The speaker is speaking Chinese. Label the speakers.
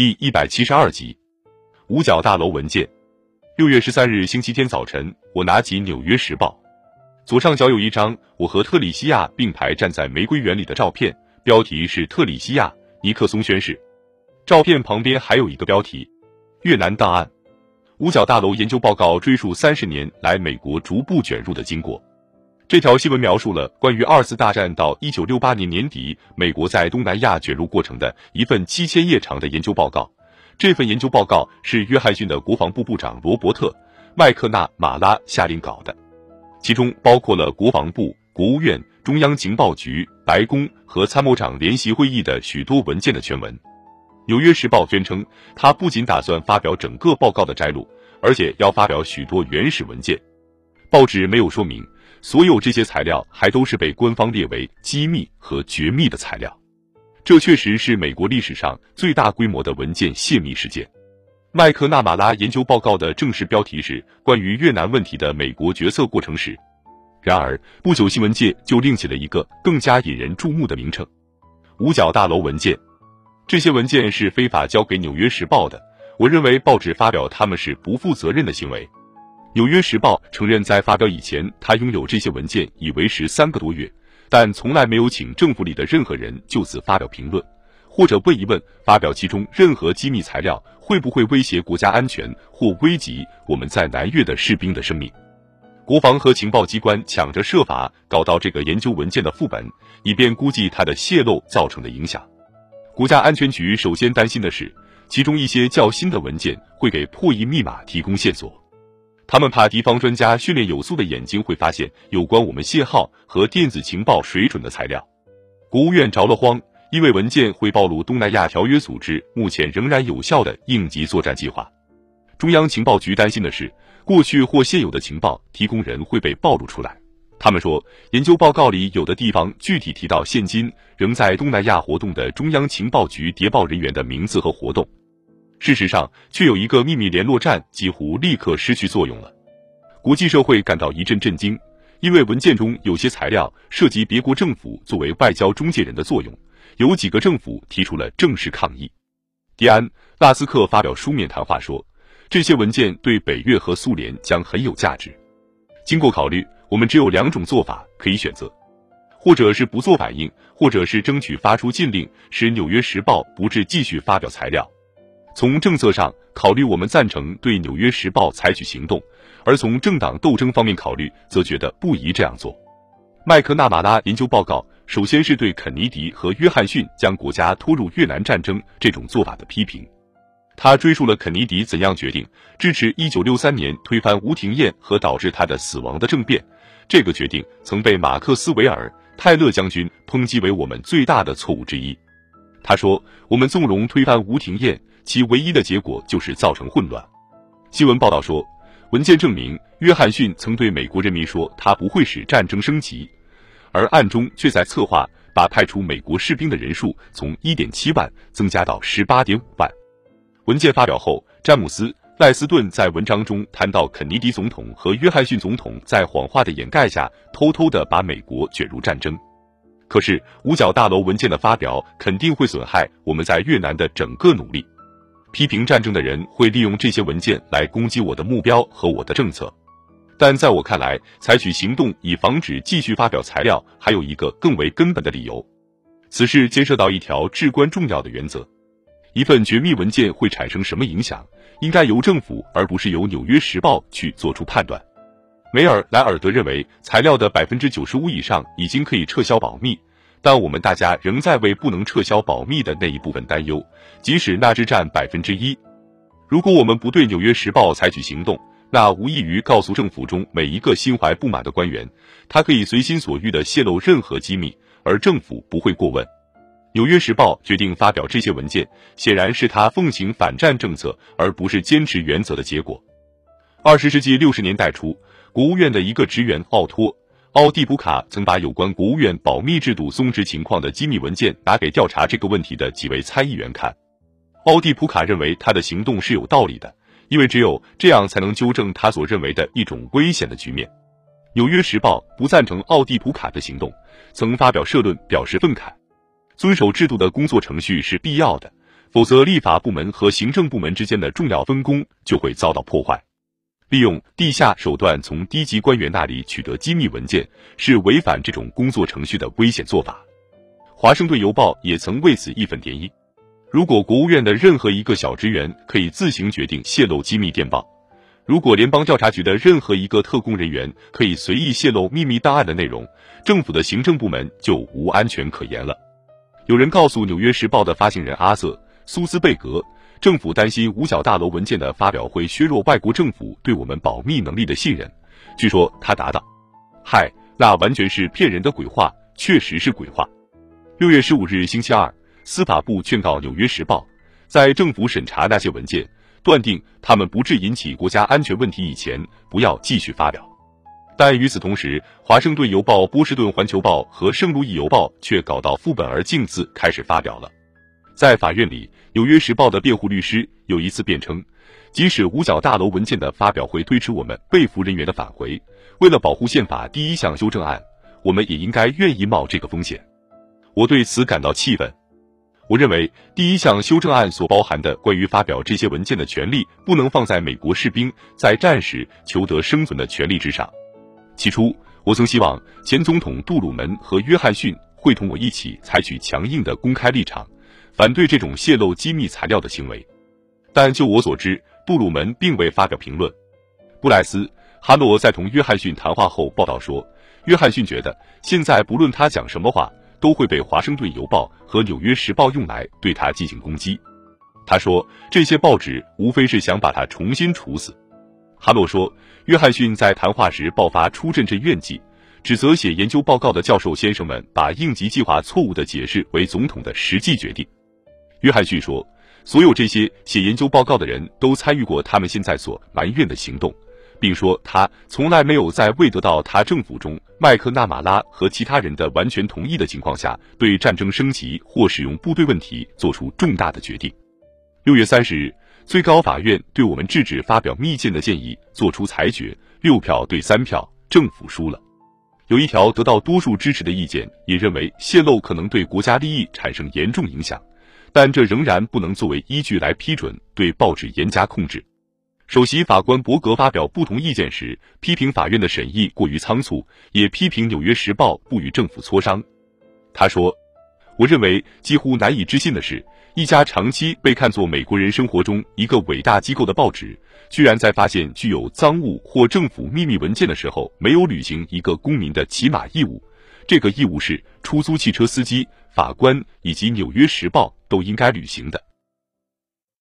Speaker 1: 第一百七十二集，五角大楼文件。六月十三日星期天早晨，我拿起《纽约时报》，左上角有一张我和特里西亚并排站在玫瑰园里的照片，标题是“特里西亚尼克松宣誓”。照片旁边还有一个标题：“越南档案。”五角大楼研究报告追溯三十年来美国逐步卷入的经过。这条新闻描述了关于二次大战到一九六八年年底美国在东南亚卷入过程的一份七千页长的研究报告。这份研究报告是约翰逊的国防部部长罗伯特·麦克纳马拉下令搞的，其中包括了国防部、国务院、中央情报局、白宫和参谋长联席会议的许多文件的全文。《纽约时报》宣称，他不仅打算发表整个报告的摘录，而且要发表许多原始文件。报纸没有说明。所有这些材料还都是被官方列为机密和绝密的材料，这确实是美国历史上最大规模的文件泄密事件。麦克纳马拉研究报告的正式标题是《关于越南问题的美国决策过程史》，然而不久新闻界就另起了一个更加引人注目的名称——五角大楼文件。这些文件是非法交给《纽约时报》的，我认为报纸发表他们是不负责任的行为。《纽约时报》承认，在发表以前，他拥有这些文件已为时三个多月，但从来没有请政府里的任何人就此发表评论，或者问一问发表其中任何机密材料会不会威胁国家安全或危及我们在南越的士兵的生命。国防和情报机关抢着设法搞到这个研究文件的副本，以便估计它的泄露造成的影响。国家安全局首先担心的是，其中一些较新的文件会给破译密码提供线索。他们怕敌方专家训练有素的眼睛会发现有关我们信号和电子情报水准的材料。国务院着了慌，因为文件会暴露东南亚条约组织目前仍然有效的应急作战计划。中央情报局担心的是，过去或现有的情报提供人会被暴露出来。他们说，研究报告里有的地方具体提到现今仍在东南亚活动的中央情报局谍报人员的名字和活动。事实上，却有一个秘密联络站几乎立刻失去作用了。国际社会感到一阵震惊，因为文件中有些材料涉及别国政府作为外交中介人的作用，有几个政府提出了正式抗议。迪安·拉斯克发表书面谈话说，这些文件对北约和苏联将很有价值。经过考虑，我们只有两种做法可以选择：或者是不做反应，或者是争取发出禁令，使《纽约时报》不致继续发表材料。从政策上考虑，我们赞成对《纽约时报》采取行动；而从政党斗争方面考虑，则觉得不宜这样做。麦克纳马拉研究报告首先是对肯尼迪和约翰逊将国家拖入越南战争这种做法的批评。他追溯了肯尼迪怎样决定支持1963年推翻吴廷艳和导致他的死亡的政变。这个决定曾被马克斯韦尔泰勒将军抨击为我们最大的错误之一。他说：“我们纵容推翻吴廷艳。”其唯一的结果就是造成混乱。新闻报道说，文件证明约翰逊曾对美国人民说他不会使战争升级，而暗中却在策划把派出美国士兵的人数从1.7万增加到18.5万。文件发表后，詹姆斯·赖斯顿在文章中谈到肯尼迪总统和约翰逊总统在谎话的掩盖下偷偷的把美国卷入战争。可是五角大楼文件的发表肯定会损害我们在越南的整个努力。批评战争的人会利用这些文件来攻击我的目标和我的政策，但在我看来，采取行动以防止继续发表材料，还有一个更为根本的理由。此事牵涉到一条至关重要的原则：一份绝密文件会产生什么影响，应该由政府而不是由《纽约时报》去做出判断。梅尔莱尔德认为，材料的百分之九十五以上已经可以撤销保密。但我们大家仍在为不能撤销保密的那一部分担忧，即使那只占百分之一。如果我们不对《纽约时报》采取行动，那无异于告诉政府中每一个心怀不满的官员，他可以随心所欲地泄露任何机密，而政府不会过问。《纽约时报》决定发表这些文件，显然是他奉行反战政策而不是坚持原则的结果。二十世纪六十年代初，国务院的一个职员奥托。奥蒂普卡曾把有关国务院保密制度松弛情况的机密文件拿给调查这个问题的几位参议员看。奥蒂普卡认为他的行动是有道理的，因为只有这样才能纠正他所认为的一种危险的局面。《纽约时报》不赞成奥蒂普卡的行动，曾发表社论表示愤慨。遵守制度的工作程序是必要的，否则立法部门和行政部门之间的重要分工就会遭到破坏。利用地下手段从低级官员那里取得机密文件，是违反这种工作程序的危险做法。华盛顿邮报也曾为此义愤填膺。如果国务院的任何一个小职员可以自行决定泄露机密电报，如果联邦调查局的任何一个特工人员可以随意泄露秘密档案的内容，政府的行政部门就无安全可言了。有人告诉《纽约时报》的发行人阿瑟·苏斯贝格。政府担心五角大楼文件的发表会削弱外国政府对我们保密能力的信任。据说他答道：“嗨，那完全是骗人的鬼话，确实是鬼话。”六月十五日星期二，司法部劝告《纽约时报》，在政府审查那些文件，断定他们不致引起国家安全问题以前，不要继续发表。但与此同时，《华盛顿邮报》、《波士顿环球报》和《圣路易邮报》却搞到副本而镜字开始发表了。在法院里，《纽约时报》的辩护律师有一次辩称，即使五角大楼文件的发表会推迟我们被俘人员的返回，为了保护宪法第一项修正案，我们也应该愿意冒这个风险。我对此感到气愤。我认为第一项修正案所包含的关于发表这些文件的权利，不能放在美国士兵在战时求得生存的权利之上。起初，我曾希望前总统杜鲁门和约翰逊会同我一起采取强硬的公开立场。反对这种泄露机密材料的行为，但就我所知，杜鲁门并未发表评论。布莱斯·哈诺在同约翰逊谈话后报道说，约翰逊觉得现在不论他讲什么话，都会被《华盛顿邮报》和《纽约时报》用来对他进行攻击。他说，这些报纸无非是想把他重新处死。哈诺说，约翰逊在谈话时爆发出阵阵怨气。指责写研究报告的教授先生们把应急计划错误的解释为总统的实际决定。约翰逊说，所有这些写研究报告的人都参与过他们现在所埋怨的行动，并说他从来没有在未得到他政府中麦克纳马拉和其他人的完全同意的情况下，对战争升级或使用部队问题做出重大的决定。六月三十日，最高法院对我们制止发表密件的建议作出裁决，六票对三票，政府输了。有一条得到多数支持的意见，也认为泄露可能对国家利益产生严重影响，但这仍然不能作为依据来批准对报纸严加控制。首席法官伯格发表不同意见时，批评法院的审议过于仓促，也批评《纽约时报》不与政府磋商。他说：“我认为几乎难以置信的是。”一家长期被看作美国人生活中一个伟大机构的报纸，居然在发现具有赃物或政府秘密文件的时候，没有履行一个公民的起码义务。这个义务是出租汽车司机、法官以及《纽约时报》都应该履行的。